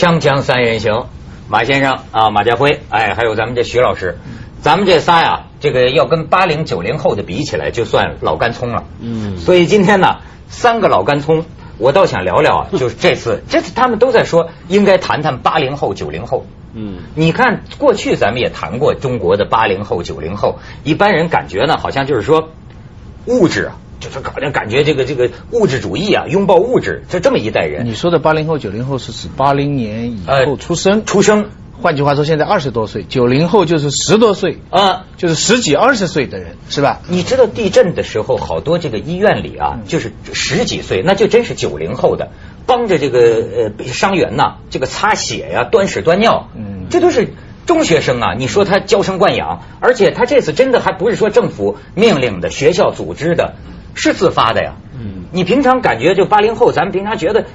锵锵三人行，马先生啊，马家辉，哎，还有咱们这徐老师，咱们这仨呀，这个要跟八零九零后的比起来，就算老干葱了。嗯，所以今天呢，三个老干葱，我倒想聊聊啊，就是这次，这次他们都在说应该谈谈八零后、九零后。嗯，你看过去咱们也谈过中国的八零后、九零后，一般人感觉呢，好像就是说物质啊。就是搞像感觉这个这个物质主义啊，拥抱物质，就这么一代人。你说的八零后、九零后是指八零年以后出生，出生。换句话说，现在二十多岁，九零后就是十多岁啊，就是十几二十岁的人，是吧？你知道地震的时候，好多这个医院里啊，就是十几岁，那就真是九零后的，帮着这个呃伤员呐，这个擦血呀，端屎端尿，嗯，这都是。中学生啊，你说他娇生惯养，而且他这次真的还不是说政府命令的，学校组织的，是自发的呀。嗯，你平常感觉就八零后，咱们平常觉得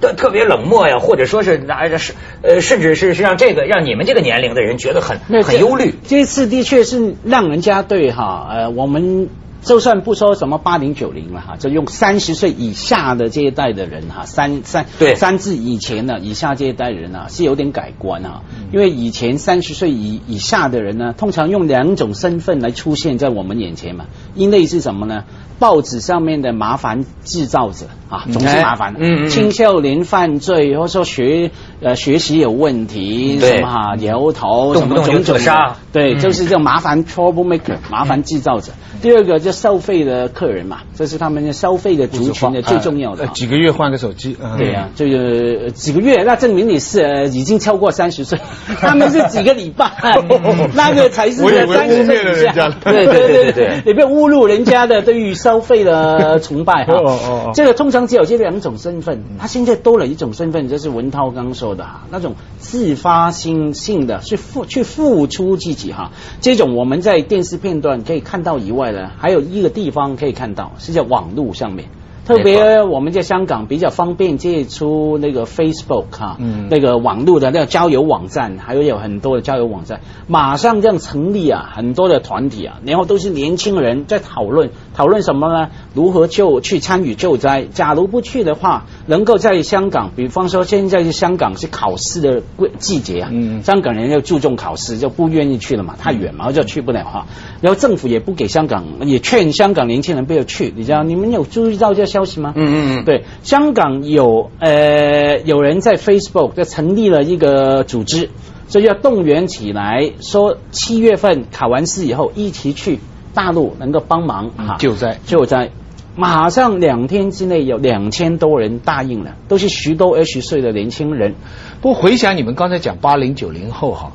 特特别冷漠呀，或者说是那是呃，甚至是是让这个让你们这个年龄的人觉得很很忧虑。这次的确是让人家对哈呃我们。就算不说什么八零九零了哈，就用三十岁以下的这一代的人哈，三三对三至以前的以下这一代人啊，是有点改观啊。因为以前三十岁以以下的人呢，通常用两种身份来出现在我们眼前嘛。一类是什么呢？报纸上面的麻烦制造者啊，总是麻烦。嗯嗯。青少年犯罪，或者说学呃学习有问题，什么哈摇头，什么种种的，对，就是这麻烦 trouble maker，麻烦制造者。第二个就收费的客人嘛，这是他们消费的族群的最重要的。几个月换个手机，对呀，就是几个月，那证明你是已经超过三十岁。他们是几个礼拜，那个才是三十岁以下。对对对对对，你不要侮辱人家的对于消费的崇拜哈。哦哦这个通常只有这两种身份，他现在多了一种身份，就是文涛刚说的哈，那种自发性性的去付去付出自己哈。这种我们在电视片段可以看到以外呢。还有一个地方可以看到，是在网络上面。特别我们在香港比较方便借出那个 Facebook 哈，那个网络的那个交友网站，还有有很多的交友网站，马上这样成立啊，很多的团体啊，然后都是年轻人在讨论，讨论什么呢？如何救去参与救灾？假如不去的话，能够在香港，比方说现在是香港是考试的季节啊，香港人要注重考试，就不愿意去了嘛，太远嘛，就去不了哈。然后政府也不给香港，也劝香港年轻人不要去，你知道？你们有注意到这？消息吗？嗯嗯嗯，对，香港有呃有人在 Facebook 就成立了一个组织，所以要动员起来，说七月份考完试以后一起去大陆能够帮忙哈救灾救灾，马上两天之内有两千多人答应了，都是十多二十岁的年轻人。不过回想你们刚才讲八零九零后哈，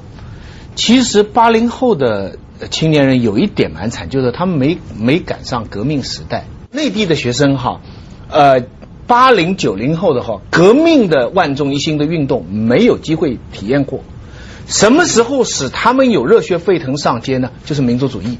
其实八零后的青年人有一点蛮惨，就是他们没没赶上革命时代。内地的学生哈，呃，八零九零后的话，革命的万众一心的运动没有机会体验过。什么时候使他们有热血沸腾上街呢？就是民族主义，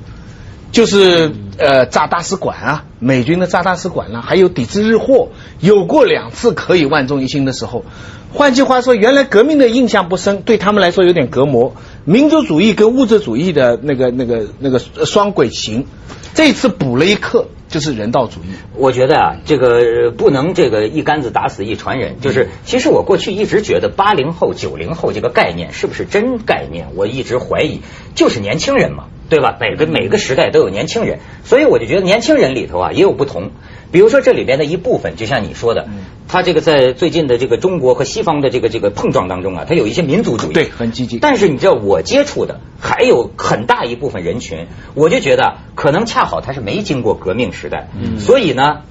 就是呃炸大使馆啊，美军的炸大使馆啦，还有抵制日货，有过两次可以万众一心的时候。换句话说，原来革命的印象不深，对他们来说有点隔膜。民族主义跟物质主义的那个那个那个双轨行，这次补了一课。就是人道主义，我觉得啊，这个不能这个一竿子打死一船人。就是其实我过去一直觉得八零后、九零后这个概念是不是真概念，我一直怀疑，就是年轻人嘛，对吧？每个每个时代都有年轻人，所以我就觉得年轻人里头啊也有不同。比如说这里边的一部分，就像你说的，他这个在最近的这个中国和西方的这个这个碰撞当中啊，他有一些民族主义，对，很积极。但是你知道我接触的还有很大一部分人群，我就觉得可能恰好他是没经过革命时代，所以呢，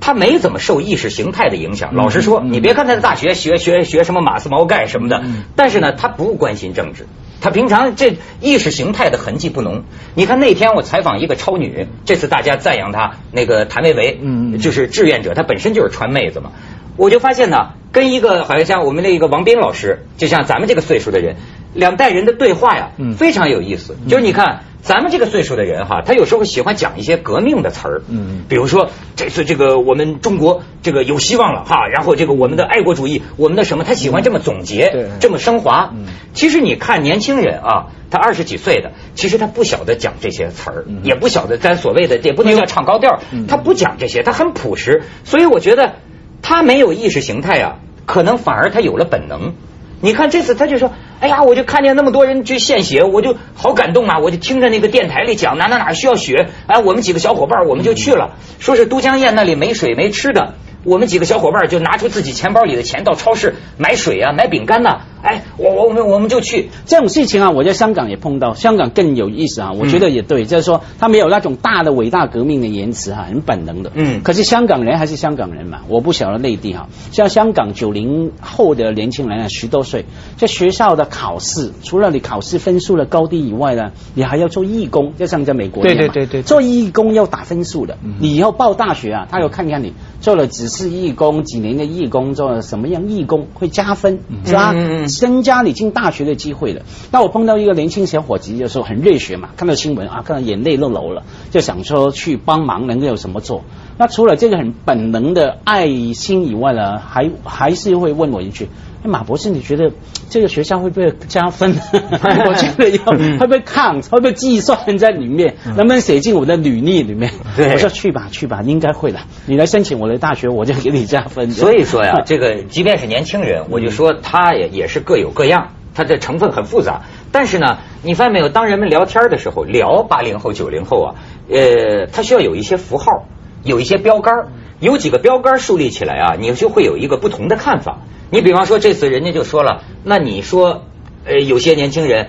他没怎么受意识形态的影响。老实说，你别看他在大学学学学什么马斯毛盖什么的，但是呢，他不关心政治。他平常这意识形态的痕迹不浓。你看那天我采访一个超女，这次大家赞扬她那个谭维维，嗯，就是志愿者，她本身就是川妹子嘛。我就发现呢，跟一个好像像我们那个王斌老师，就像咱们这个岁数的人，两代人的对话呀，非常有意思。就是你看。咱们这个岁数的人哈，他有时候喜欢讲一些革命的词儿，嗯，比如说这次这个我们中国这个有希望了哈，然后这个我们的爱国主义，我们的什么，他喜欢这么总结，这么升华。嗯其实你看年轻人啊，他二十几岁的，其实他不晓得讲这些词儿，也不晓得咱所谓的也不能叫唱高调，他不讲这些，他很朴实。所以我觉得他没有意识形态啊，可能反而他有了本能。你看这次他就说，哎呀，我就看见那么多人去献血，我就好感动啊！我就听着那个电台里讲哪哪哪需要血，哎，我们几个小伙伴我们就去了，说是都江堰那里没水没吃的。我们几个小伙伴就拿出自己钱包里的钱到超市买水啊，买饼干呐。哎，我我们我们就去这种事情啊，我在香港也碰到，香港更有意思啊。我觉得也对，就是说他没有那种大的伟大革命的言辞哈，很本能的。嗯。可是香港人还是香港人嘛，我不晓得内地哈。像香港九零后的年轻人啊，十多岁，在学校的考试，除了你考试分数的高低以外呢，你还要做义工，就像在美国对对对对，做义工要打分数的。你以后报大学啊，他要看看你做了几次义工，几年的义工，做了什么样义工会加分，是吧？增加你进大学的机会的。那我碰到一个年轻小伙子，就说很热血嘛，看到新闻啊，看到眼泪都流了，就想说去帮忙，能够有什么做？那除了这个很本能的爱心以外呢，还还是会问我一句：马博士，你觉得这个学校会不会加分？我觉得要会不会看，会不会计算在里面？能不能写进我的履历里面？我说去吧，去吧，应该会的。你来申请我的大学，我就给你加分。所以说呀，这个即便是年轻人，我就说他也也是各有各样，他的成分很复杂。但是呢，你发现没有？当人们聊天的时候，聊八零后、九零后啊，呃，他需要有一些符号。有一些标杆，有几个标杆树立起来啊，你就会有一个不同的看法。你比方说这次人家就说了，那你说呃有些年轻人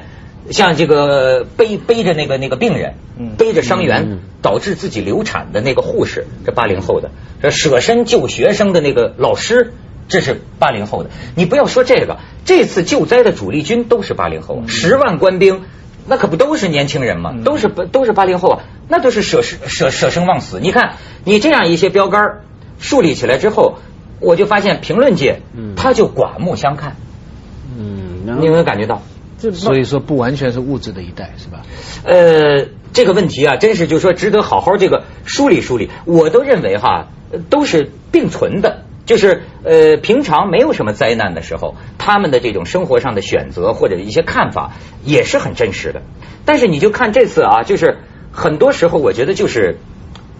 像这个背背着那个那个病人，背着伤员导致自己流产的那个护士，这八零后的；这舍身救学生的那个老师，这是八零后的。你不要说这个，这次救灾的主力军都是八零后，十万官兵。那可不都是年轻人嘛？都是都是八零后啊，那都是舍舍舍生忘死。你看，你这样一些标杆树立起来之后，我就发现评论界他就刮目相看。嗯，你有没有感觉到？所以说不完全是物质的一代，是吧？呃，这个问题啊，真是就是说值得好好这个梳理梳理。我都认为哈，都是并存的。就是呃，平常没有什么灾难的时候，他们的这种生活上的选择或者一些看法也是很真实的。但是你就看这次啊，就是很多时候我觉得就是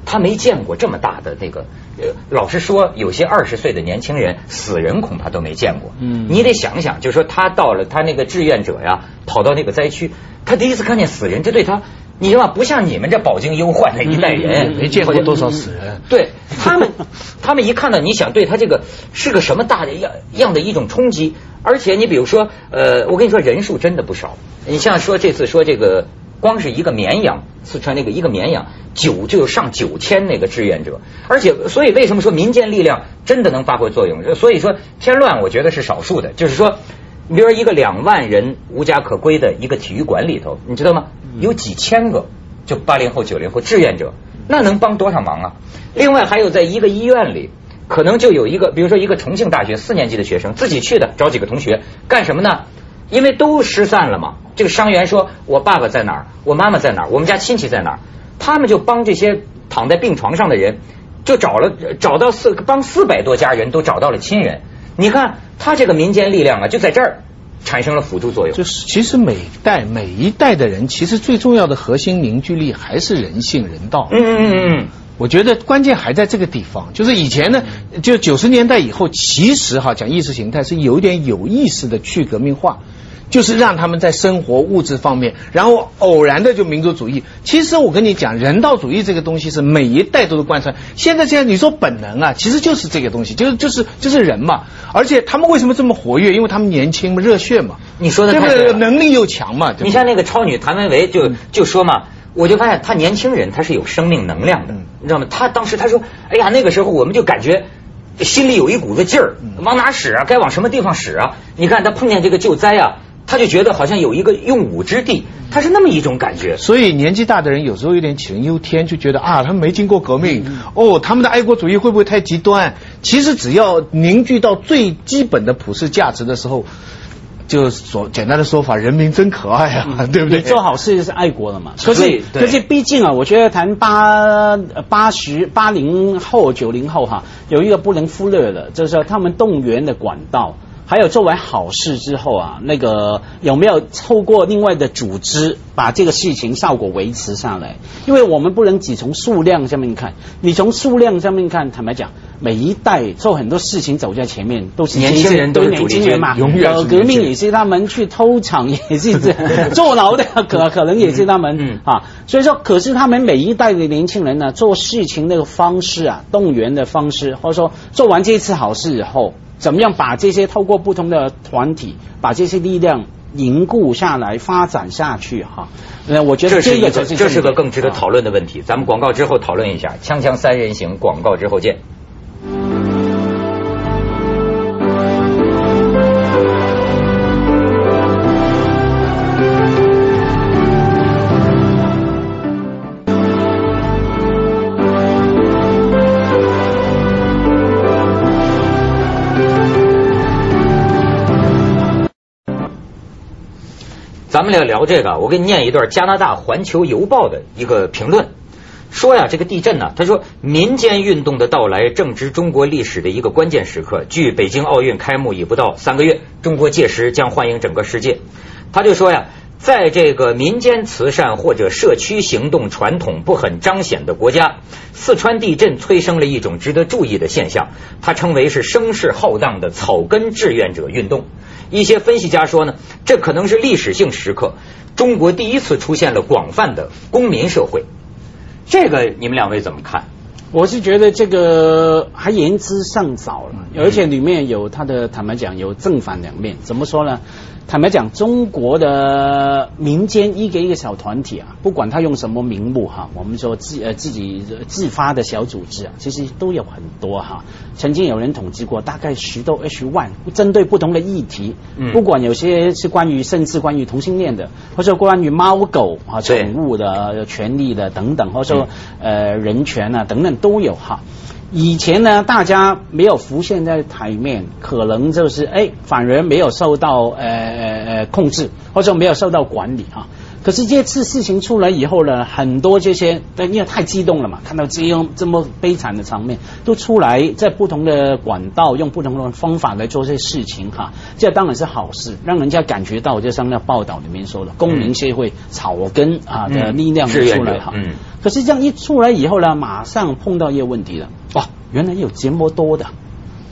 他没见过这么大的那个。呃，老实说，有些二十岁的年轻人死人恐怕都没见过。嗯，你得想想，就是说他到了他那个志愿者呀，跑到那个灾区，他第一次看见死人，这对他。你知道不像你们这饱经忧患的一代人，没见过多少死人。对他们，他们一看到你想对他这个是个什么大的样样的一种冲击。而且你比如说，呃，我跟你说人数真的不少。你像说这次说这个，光是一个绵阳，四川那个一个绵阳九就有上九千那个志愿者。而且所以为什么说民间力量真的能发挥作用？所以说添乱我觉得是少数的。就是说，你比如说一个两万人无家可归的一个体育馆里头，你知道吗？有几千个，就八零后、九零后志愿者，那能帮多少忙啊？另外还有在一个医院里，可能就有一个，比如说一个重庆大学四年级的学生自己去的，找几个同学干什么呢？因为都失散了嘛。这个伤员说：“我爸爸在哪儿？我妈妈在哪儿？我们家亲戚在哪儿？”他们就帮这些躺在病床上的人，就找了找到四帮四百多家人都找到了亲人。你看他这个民间力量啊，就在这儿。产生了辅助作用，就是其实每代每一代的人，其实最重要的核心凝聚力还是人性人道。嗯嗯嗯嗯，我觉得关键还在这个地方。就是以前呢，就九十年代以后，其实哈讲意识形态是有点有意识的去革命化。就是让他们在生活物质方面，然后偶然的就民族主义。其实我跟你讲，人道主义这个东西是每一代都是贯穿。现在这样你说本能啊，其实就是这个东西，就是就是就是人嘛。而且他们为什么这么活跃？因为他们年轻嘛，热血嘛。你说的太对了，能力又强嘛。你像那个超女谭维维就就说嘛，我就发现他年轻人他是有生命能量的，你知道吗？他当时他说，哎呀，那个时候我们就感觉心里有一股子劲儿，往哪使啊？该往什么地方使啊？你看他碰见这个救灾啊。他就觉得好像有一个用武之地，他是那么一种感觉。所以年纪大的人有时候有点杞人忧天，就觉得啊，他们没经过革命，哦，他们的爱国主义会不会太极端？其实只要凝聚到最基本的普世价值的时候，就说简单的说法，人民真可爱啊，对不对？做好事就是爱国了嘛。可是可是毕竟啊，我觉得谈八八十八零后九零后哈，有一个不能忽略的，就是说他们动员的管道。还有做完好事之后啊，那个有没有透过另外的组织把这个事情效果维持下来？因为我们不能只从数量上面看，你从数量上面看，坦白讲，每一代做很多事情走在前面，都是年轻人都是年轻人嘛，永远革命也是他们去偷抢，也是这 坐牢的，可可能也是他们、嗯啊。所以说，可是他们每一代的年轻人呢，做事情那个方式啊，动员的方式，或者说做完这次好事以后，怎么样把这些透过不同的团体，把这些力量凝固下来，发展下去哈。那，我觉得这是一个这是个更值得讨论的问题。咱们广告之后讨论一下，锵锵三人行，广告之后见。们俩聊这个，我给你念一段加拿大《环球邮报》的一个评论，说呀，这个地震呢，他说民间运动的到来正值中国历史的一个关键时刻。距北京奥运开幕已不到三个月，中国届时将欢迎整个世界。他就说呀，在这个民间慈善或者社区行动传统不很彰显的国家，四川地震催生了一种值得注意的现象，他称为是声势浩荡的草根志愿者运动。一些分析家说呢，这可能是历史性时刻，中国第一次出现了广泛的公民社会。这个你们两位怎么看？我是觉得这个还言之尚早了，而且里面有它的坦白讲有正反两面。怎么说呢？坦白讲，中国的民间一个一个小团体啊，不管他用什么名目哈，我们说自呃自己自发的小组织啊，其实都有很多哈。曾经有人统计过，大概十到二十万，针对不同的议题，嗯不管有些是关于甚至关于同性恋的，或者关于猫狗啊宠物的权利的等等，或者说呃人权啊等等都有哈。以前呢，大家没有浮现在台面，可能就是哎，反而没有受到呃呃呃控制，或者没有受到管理啊。可是这次事情出来以后呢，很多这些，因为太激动了嘛，看到这样这么悲惨的场面，都出来在不同的管道用不同的方法来做这些事情哈，这当然是好事，让人家感觉到就像那报道里面说的，公民社会草根啊的力量出来哈。嗯可是这样一出来以后呢，马上碰到一个问题了，哇，原来有这么多的。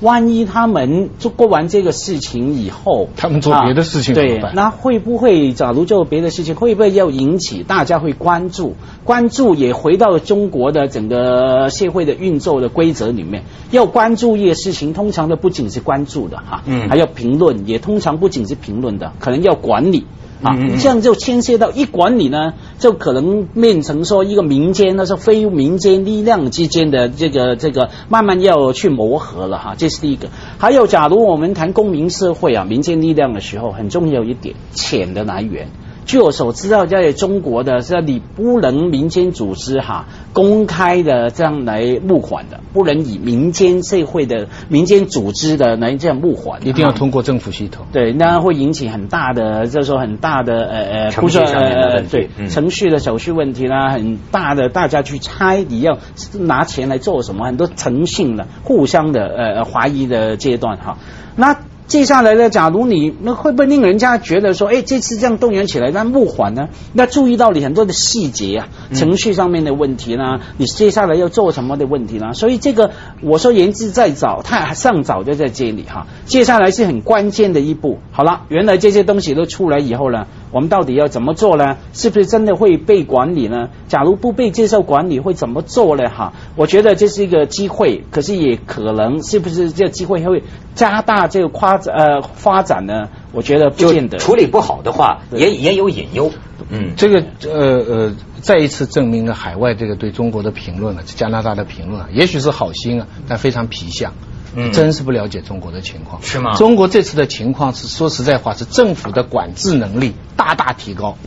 万一他们做过完这个事情以后，他们做别的事情对，那会不会假如做别的事情，会不会要引起大家会关注？关注也回到中国的整个社会的运作的规则里面，要关注一些事情，通常的不仅是关注的哈，嗯还要评论，也通常不仅是评论的，可能要管理。啊这样就牵涉到一管理呢，就可能变成说一个民间，那是非民间力量之间的这个这个慢慢要去磨合了哈，这是第一个。还有，假如我们谈公民社会啊，民间力量的时候，很重要一点，钱的来源。据我所知道，在中国的是你不能民间组织哈公开的这样来募款的，不能以民间社会的民间组织的来这样募款的，一定要通过政府系统。对，那会引起很大的，就是说很大的呃呃，不呃对、嗯程序的手续问题啦，很大的大家去猜你要拿钱来做什么，很多诚信的互相的呃怀疑的阶段哈。那接下来呢，假如你那会不会令人家觉得说，哎，这次这样动员起来，那募款呢？那注意到你很多的细节啊，嗯程序上面的问题啦，你接下来要做什么的问题啦，所以这个我说言之在早，它尚早就在这里哈。接下来是很关键的一步。好了，原来这些东西都出来以后呢，我们到底要怎么做呢？是不是真的会被管理呢？假如不被接受管理，会怎么做呢？哈，我觉得这是一个机会，可是也可能是不是这个机会会加大这个夸呃发展呢？我觉得不见得。处理不好的话，也也有隐忧。嗯，这个呃呃，再一次证明了海外这个对中国的评论啊，加拿大的评论啊，也许是好心啊，但非常皮相。嗯真是不了解中国的情况。是吗中国这次的情况是说实在话，是政府的管制能力大大提高。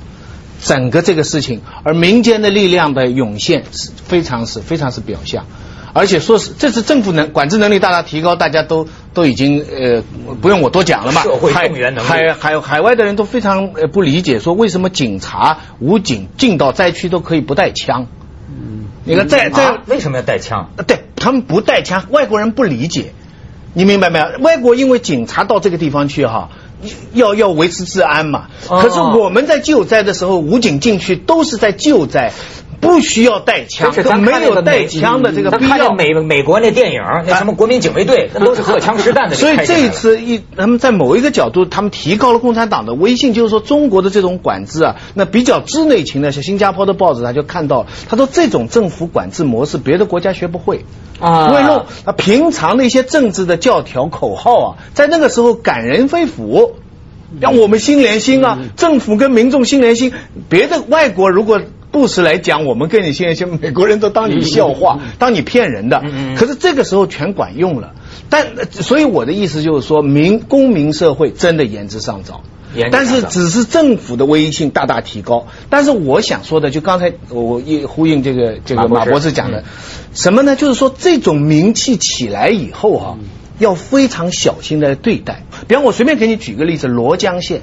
整个这个事情，而民间的力量的涌现是非常是非常是表象，而且说是这次政府能管制能力大大提高，大家都都已经呃不用我多讲了嘛，社会海动员能力海海海外的人都非常呃不理解，说为什么警察、武警进到灾区都可以不带枪？嗯，你看在在、啊为什么要带枪？呃对他们不带枪，外国人不理解，你明白没有？外国因为警察到这个地方去哈。要要维持治安嘛，哦可是我们在救灾的时候，武警进去都是在救灾，不需要带枪，没有带枪的这个必要。美美国那电影，那什么国民警卫队，那都是荷枪实弹的。所以这一次一他们在某一个角度，他们提高了共产党的威信，就是说中国的这种管制啊，那比较知内情的，像新加坡的报纸他就看到，他说这种政府管制模式，别的国家学不会啊。为弄啊，平常的一些政治的教条口号啊，在那个时候感人肺腑。让我们心连心啊！政府跟民众心连心。别的外国如果不时来讲，我们跟你现在像，美国人都当你笑话，当你骗人的。可是这个时候全管用了。但所以我的意思就是说，民公民社会真的言之尚早。但是只是政府的威信大大提高。但是我想说的，就刚才我一呼应这个这个马博士讲的，什么呢？就是说这种名气起来以后哈。要非常小心的对待。比方我随便给你举个例子，罗江县，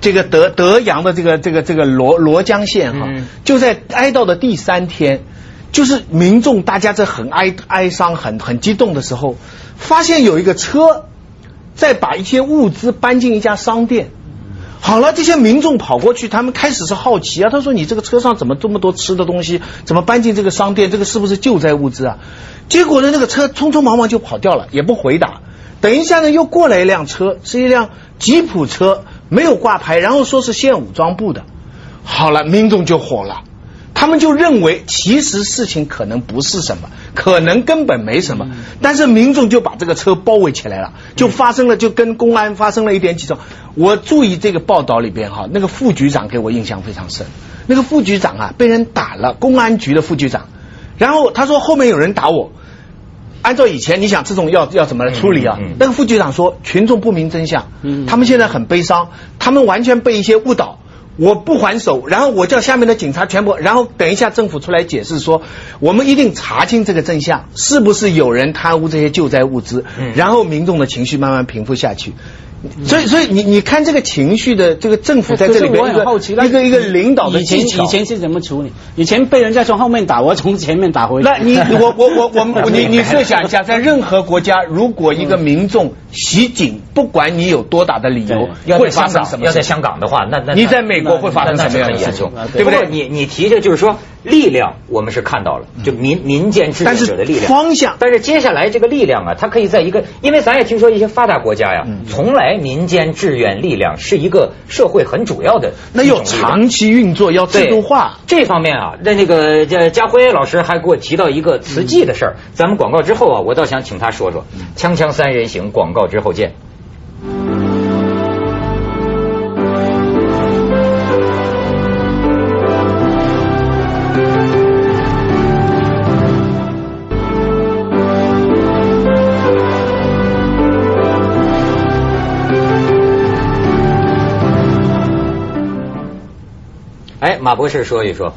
这个德德阳的这个这个这个罗罗江县哈，就在哀悼的第三天，就是民众大家在很哀哀伤、很很激动的时候，发现有一个车在把一些物资搬进一家商店。好了，这些民众跑过去，他们开始是好奇啊。他说：“你这个车上怎么这么多吃的东西？怎么搬进这个商店？这个是不是救灾物资啊？”结果呢，那个车匆匆忙忙就跑掉了，也不回答。等一下呢，又过来一辆车，是一辆吉普车，没有挂牌，然后说是县武装部的。好了，民众就火了。他们就认为，其实事情可能不是什么，可能根本没什么，但是民众就把这个车包围起来了，就发生了，就跟公安发生了一点起冲。我注意这个报道里边哈，那个副局长给我印象非常深，那个副局长啊被人打了，公安局的副局长，然后他说后面有人打我，按照以前你想这种要要怎么来处理啊？那个副局长说群众不明真相，他们现在很悲伤，他们完全被一些误导。我不还手，然后我叫下面的警察全部，然后等一下政府出来解释说，我们一定查清这个真相，是不是有人贪污这些救灾物资，然后民众的情绪慢慢平复下去。所以，所以你你看这个情绪的这个政府在这里边一个一个一个领导的以前，以前是怎么处理？以前被人家从后面打，我从前面打回来。那你我我我我你你设想一下，在任何国家，如果一个民众袭警，不管你有多大的理由，会发生什么？要在香港的话，那那你在美国会发生什么样的事情？对不对？你你提的就是说。力量我们是看到了，就民民间志愿者的力量方向。但是接下来这个力量啊，它可以在一个，因为咱也听说一些发达国家呀，从来民间志愿力量是一个社会很主要的。那要长期运作，要制度化。这方面啊，那那个家辉老师还给我提到一个慈济的事儿。咱们广告之后啊，我倒想请他说说。锵锵三人行，广告之后见。哎，马博士说一说，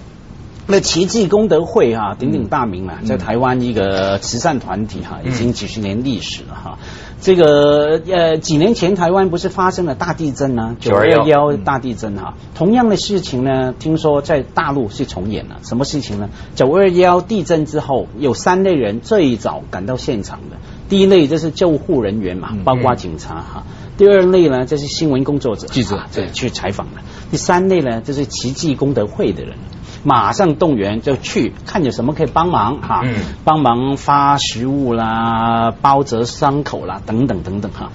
那奇迹功德会哈鼎鼎大名啊，在台湾一个慈善团体哈，已经几十年历史了哈。这个呃，几年前台湾不是发生了大地震呢？九二幺大地震哈，同样的事情呢，听说在大陆是重演了。什么事情呢？九二幺地震之后，有三类人最早赶到现场的，第一类就是救护人员嘛，包括警察哈。第二类呢，就是新闻工作者、记者，对，去采访的。第三类呢，就是奇迹功德会的人，马上动员就去看有什么可以帮忙哈，帮忙发食物啦、包扎伤口啦，等等等等哈。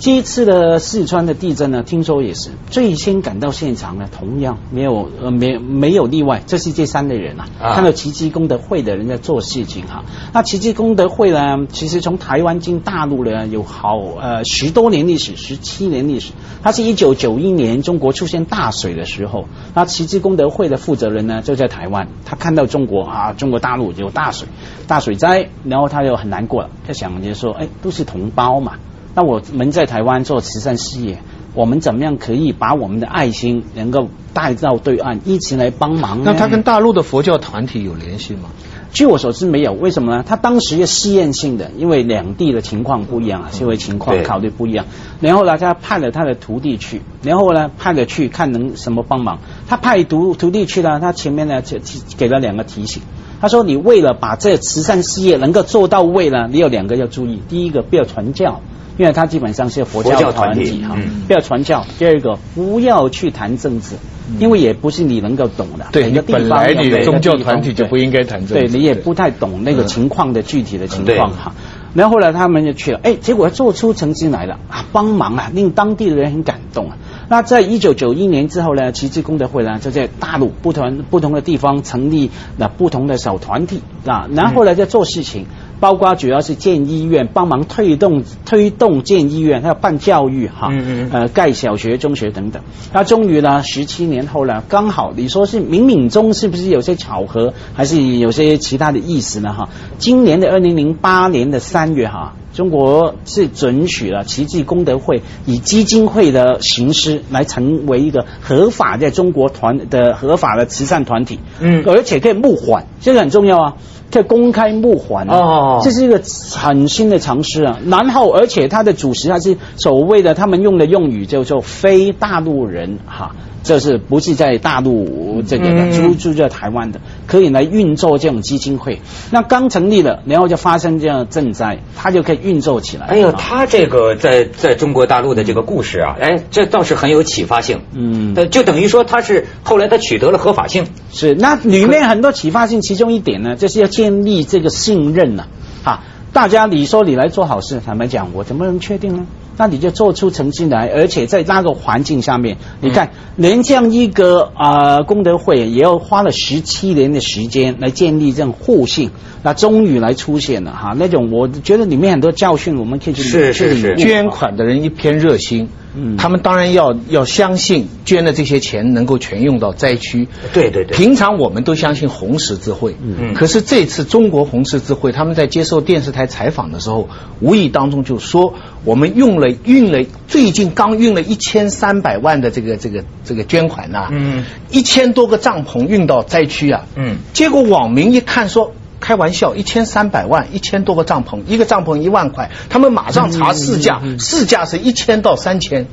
这一次的四川的地震呢，听说也是最先赶到现场呢，同样没有呃没没有例外，这是这三类人啊，看到奇迹功德会的人在做事情哈。那奇迹功德会呢，其实从台湾进大陆呢有好呃十多年历史，十七年历史。它是一九九一年中国出现大水的时候，那奇迹功德会的负责人呢就在台湾，他看到中国啊中国大陆有大水大水灾，然后他就很难过了，他想就说哎都是同胞嘛。那我们在台湾做慈善事业，我们怎么样可以把我们的爱心能够带到对岸，一起来帮忙？那他跟大陆的佛教团体有联系吗？据我所知没有，为什么呢？他当时是试验性的，因为两地的情况不一样啊，社会情况考虑不一样。然后呢，他派了他的徒弟去，然后呢，派了去看能什么帮忙。他派徒徒弟去呢，他前面呢就给了两个提醒。他说：“你为了把这慈善事业能够做到位呢，你有两个要注意。第一个，不要传教。”因为它基本上是佛佛教教团体哈嗯，不要传教。第二个，不要去谈政治，因为也不是你能够懂的。对本来你方有每个宗教团体就不应该谈政治对你也不太懂那个情况的具体的情对况哈。然后后来他们就去了，哎，结果做出成绩来了啊，帮忙啊，令当地的人很感动啊。那在一九九一年之后呢，奇迹功德会呢就在大陆不同不同的地方成立了不同的小团体啊，然后呢在做事情。包括主要是建医院，帮忙推动推动建医院，还有办教育哈，嗯嗯呃盖小学、中学等等。那终于呢，十七年后呢，刚好你说是冥冥中是不是有些巧合，还是有些其他的意思呢？哈，今年的二零零八年的三月哈。中国是准许了奇迹功德会以基金会的形式来成为一个合法在中国团的合法的慈善团体，嗯。而且可以募款，这个很重要啊，可以公开募款啊。哦。这是一个很新的尝试啊。然后，而且它的主食还是所谓的他们用的用语叫做非大陆人哈。这是不是在大陆这个嗯。的住住在台湾的，可以来运作这种基金会？那刚成立了，然后就发生这样的赈灾，它就可以运作起来。哎呦，啊他这个在在中国大陆的这个故事啊，哎，这倒是很有启发性。嗯呃，就等于说他是后来他取得了合法性。是，那里面很多启发性，其中一点呢，就是要建立这个信任呐、啊。大家你说你来做好事，坦白讲，我怎么能确定呢？那你就做出成绩来，而且在那个环境下面，你看，连这样一个啊、呃功德会，也要花了十七年的时间来建立这种互信，那终于来出现了哈。那种我觉得里面很多教训，我们可以去是是是去领捐款的人一片热心，嗯。他们当然要要相信捐的这些钱能够全用到灾区。对对对。平常我们都相信红十字会，嗯。可是这次中国红十字会他们在接受电视台采访的时候，无意当中就说，我们用了运了最近刚运了一千三百万的这个这个这个捐款呐、嗯。一千多个帐篷运到灾区啊，嗯。结果网民一看说。开玩笑，一千三百万，一千多个帐篷，一个帐篷一万块，他们马上查市价，市价是一千到三千，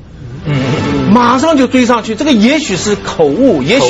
嗯。马上就追上去。这个也许是口误，也许